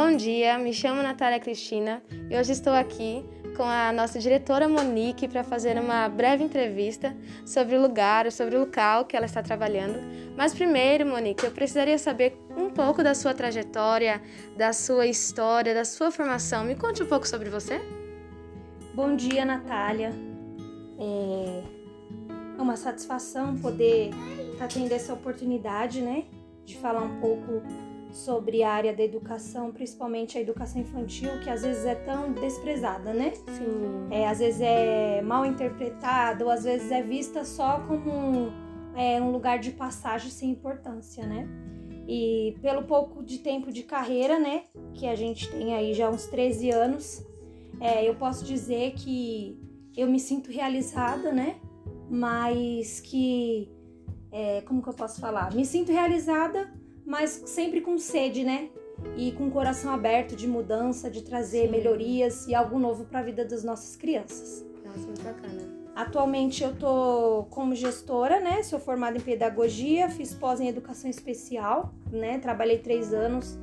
Bom dia, me chamo Natália Cristina e hoje estou aqui com a nossa diretora Monique para fazer uma breve entrevista sobre o lugar, sobre o local que ela está trabalhando. Mas primeiro, Monique, eu precisaria saber um pouco da sua trajetória, da sua história, da sua formação. Me conte um pouco sobre você. Bom dia, Natália. É, é uma satisfação poder estar tendo essa oportunidade, né, de falar um pouco sobre a área da educação, principalmente a educação infantil, que às vezes é tão desprezada, né? Sim. É, às vezes é mal interpretada, ou às vezes é vista só como é, um lugar de passagem sem importância, né? E pelo pouco de tempo de carreira, né, que a gente tem aí já uns 13 anos, é, eu posso dizer que eu me sinto realizada, né? Mas que, é, como que eu posso falar? Me sinto realizada mas sempre com sede, né? E com o coração aberto de mudança, de trazer Sim. melhorias e algo novo para a vida das nossas crianças. Nossa, muito bacana. Atualmente eu tô como gestora, né? Sou formada em pedagogia, fiz pós em educação especial, né? Trabalhei três anos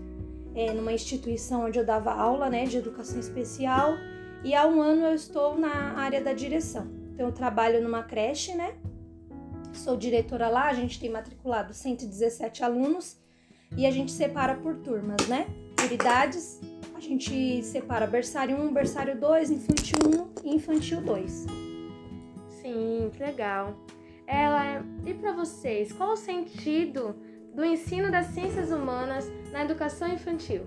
é, numa instituição onde eu dava aula, né? De educação especial e há um ano eu estou na área da direção. Então eu trabalho numa creche, né? Sou diretora lá, a gente tem matriculado 117 alunos e a gente separa por turmas, né? Por idades, a gente separa berçário 1, berçário 2, infantil 1 e infantil 2. Sim, que legal. Ela, e para vocês, qual o sentido do ensino das ciências humanas na educação infantil?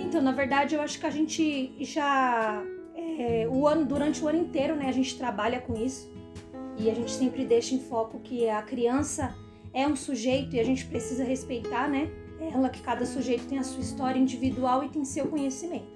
Então, na verdade, eu acho que a gente já é, o ano durante o ano inteiro, né, a gente trabalha com isso e a gente sempre deixa em foco que a criança é um sujeito e a gente precisa respeitar, né? Ela que cada sujeito tem a sua história individual e tem seu conhecimento.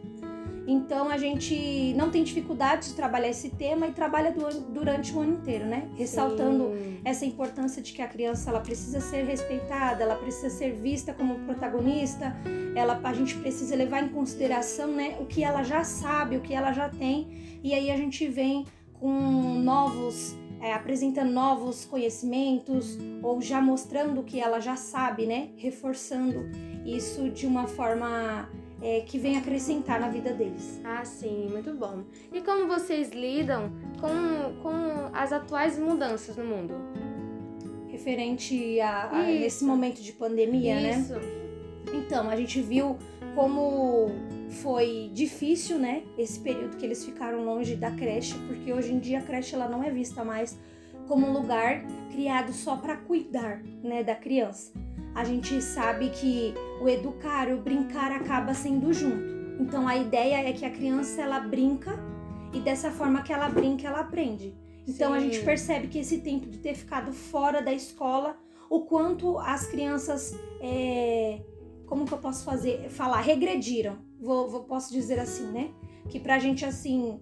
Então a gente não tem dificuldade de trabalhar esse tema e trabalha durante o ano inteiro, né? Ressaltando Sim. essa importância de que a criança ela precisa ser respeitada, ela precisa ser vista como protagonista, ela a gente precisa levar em consideração, né, o que ela já sabe, o que ela já tem, e aí a gente vem com novos é, apresentando novos conhecimentos ou já mostrando o que ela já sabe, né? Reforçando isso de uma forma é, que vem acrescentar na vida deles. Ah, sim, muito bom. E como vocês lidam com, com as atuais mudanças no mundo? Referente a, a nesse momento de pandemia, isso. né? Então, a gente viu como foi difícil, né? Esse período que eles ficaram longe da creche, porque hoje em dia a creche ela não é vista mais como um lugar criado só para cuidar, né, da criança. A gente sabe que o educar, o brincar acaba sendo junto. Então a ideia é que a criança ela brinca e dessa forma que ela brinca, ela aprende. Então Sim. a gente percebe que esse tempo de ter ficado fora da escola, o quanto as crianças é, como que eu posso fazer, falar, regrediram, vou, vou posso dizer assim, né? Que pra gente, assim,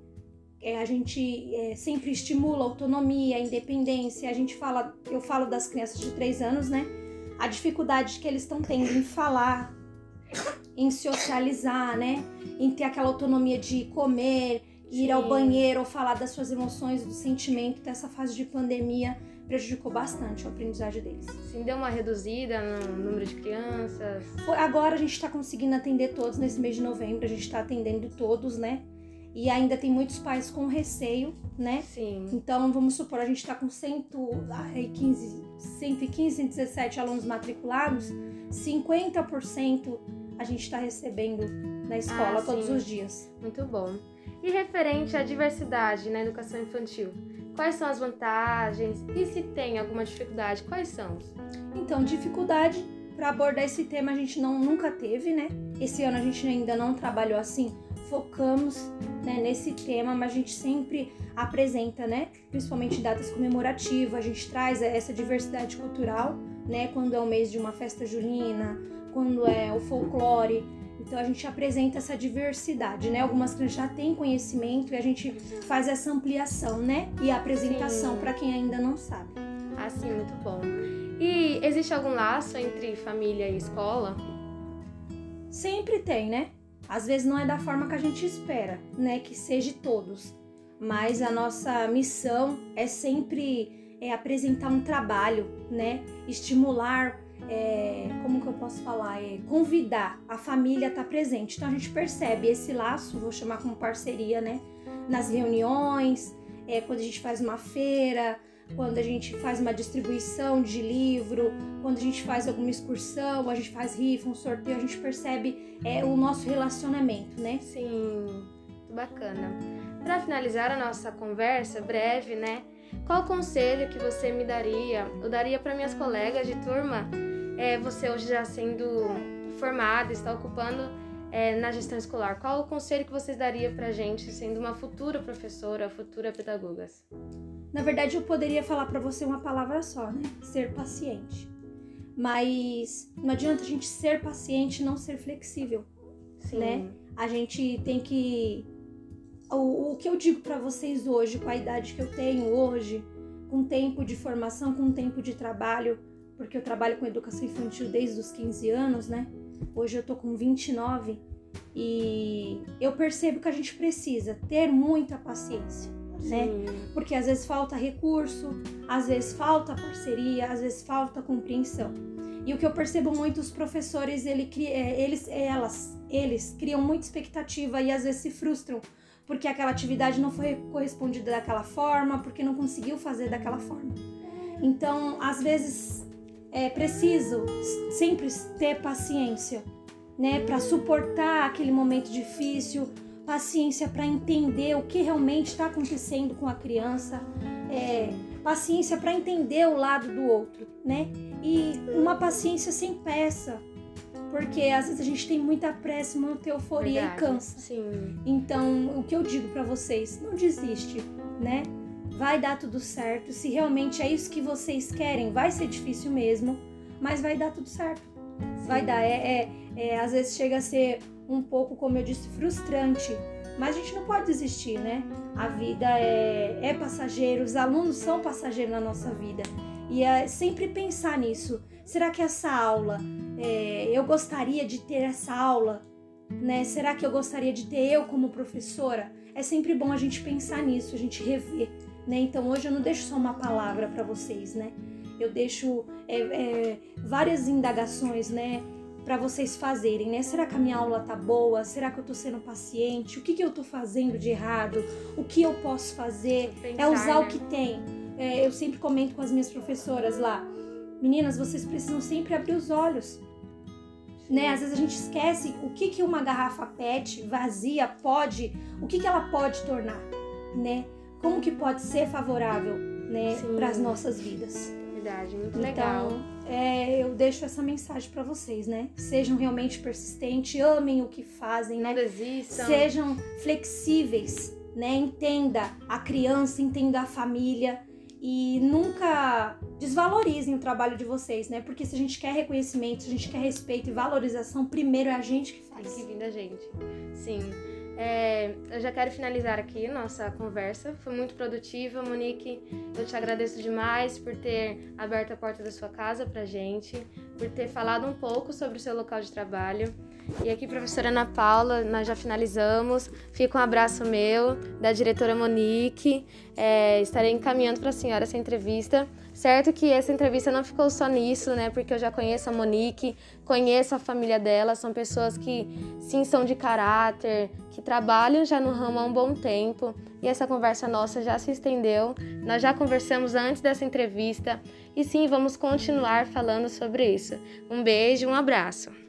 é, a gente é, sempre estimula a autonomia, a independência, a gente fala, eu falo das crianças de três anos, né? A dificuldade que eles estão tendo em falar, em socializar, né? Em ter aquela autonomia de comer, ir Sim. ao banheiro ou falar das suas emoções, do sentimento dessa fase de pandemia prejudicou bastante a aprendizagem deles. Sim, deu uma reduzida no número de crianças? Agora a gente está conseguindo atender todos nesse mês de novembro, a gente está atendendo todos, né? E ainda tem muitos pais com receio, né? Sim. Então, vamos supor, a gente está com 115, 115, 117 alunos matriculados, 50% a gente está recebendo na escola ah, todos os dias. Muito bom. E referente à diversidade na educação infantil, Quais são as vantagens? E se tem alguma dificuldade, quais são? Então, dificuldade para abordar esse tema a gente não nunca teve, né? Esse ano a gente ainda não trabalhou assim, focamos né, nesse tema, mas a gente sempre apresenta, né? Principalmente datas comemorativas, a gente traz essa diversidade cultural, né? Quando é o mês de uma festa junina, quando é o folclore, então a gente apresenta essa diversidade, né? Algumas crianças já têm conhecimento e a gente faz essa ampliação, né? E a apresentação para quem ainda não sabe. Ah, sim, muito bom. E existe algum laço entre família e escola? Sempre tem, né? Às vezes não é da forma que a gente espera, né? Que seja todos. Mas a nossa missão é sempre é apresentar um trabalho, né? Estimular é, como que eu posso falar? É, convidar a família a estar tá presente. Então a gente percebe esse laço, vou chamar como parceria, né? Nas reuniões, é, quando a gente faz uma feira, quando a gente faz uma distribuição de livro, quando a gente faz alguma excursão, a gente faz rifa, um sorteio, a gente percebe é, o nosso relacionamento, né? Sim, bacana. Para finalizar a nossa conversa breve, né? Qual conselho que você me daria, eu daria para minhas colegas de turma? É, você hoje já sendo formada, está ocupando é, na gestão escolar. Qual o conselho que vocês daria para gente, sendo uma futura professora, futura pedagoga? Na verdade, eu poderia falar para você uma palavra só, né? Ser paciente. Mas não adianta a gente ser paciente e não ser flexível, Sim. né? A gente tem que o, o que eu digo para vocês hoje, com a idade que eu tenho hoje, com tempo de formação, com tempo de trabalho, porque eu trabalho com educação infantil desde os 15 anos, né? Hoje eu tô com 29 e eu percebo que a gente precisa ter muita paciência, né? Porque às vezes falta recurso, às vezes falta parceria, às vezes falta compreensão. E o que eu percebo muito os professores, ele, é, eles, elas, eles criam muita expectativa e às vezes se frustram porque aquela atividade não foi correspondida daquela forma, porque não conseguiu fazer daquela forma. Então, às vezes é preciso sempre ter paciência, né, para suportar aquele momento difícil, paciência para entender o que realmente está acontecendo com a criança, é, paciência para entender o lado do outro, né? E uma paciência sem peça, porque às vezes a gente tem muita pressa, muita euforia Verdade. e cansa. Sim. Então, o que eu digo para vocês, não desiste, né? Vai dar tudo certo. Se realmente é isso que vocês querem, vai ser difícil mesmo, mas vai dar tudo certo. Sim. Vai dar. É, é, é, às vezes chega a ser um pouco, como eu disse, frustrante. Mas a gente não pode desistir, né? A vida é, é passageira, os alunos são passageiros na nossa vida. E é sempre pensar nisso. Será que essa aula é, eu gostaria de ter essa aula, né? Será que eu gostaria de ter eu como professora? É sempre bom a gente pensar nisso, a gente rever, né? Então hoje eu não deixo só uma palavra para vocês, né? Eu deixo é, é, várias indagações, né? Para vocês fazerem, né? Será que a minha aula tá boa? Será que eu tô sendo paciente? O que, que eu tô fazendo de errado? O que eu posso fazer? Pensar, é usar né? o que tem. É, eu sempre comento com as minhas professoras lá. Meninas, vocês precisam sempre abrir os olhos né? Às vezes a gente esquece o que, que uma garrafa PET vazia pode, o que, que ela pode tornar, né? Como que pode ser favorável, né, para as nossas vidas. Verdade, muito legal. Então, é, eu deixo essa mensagem para vocês, né? Sejam realmente persistentes, amem o que fazem, Não né? desistam. Sejam flexíveis, né? Entenda a criança, entenda a família e nunca desvalorizem o trabalho de vocês, né? Porque se a gente quer reconhecimento, se a gente quer respeito e valorização, primeiro é a gente que faz. Tem que vir da gente. Sim. É, eu já quero finalizar aqui nossa conversa. Foi muito produtiva, Monique. Eu te agradeço demais por ter aberto a porta da sua casa pra gente, por ter falado um pouco sobre o seu local de trabalho. E aqui, professora Ana Paula, nós já finalizamos. Fica um abraço meu, da diretora Monique. É, estarei encaminhando para a senhora essa entrevista. Certo que essa entrevista não ficou só nisso, né? Porque eu já conheço a Monique, conheço a família dela, são pessoas que sim são de caráter, que trabalham já no ramo há um bom tempo. E essa conversa nossa já se estendeu. Nós já conversamos antes dessa entrevista e sim, vamos continuar falando sobre isso. Um beijo, um abraço.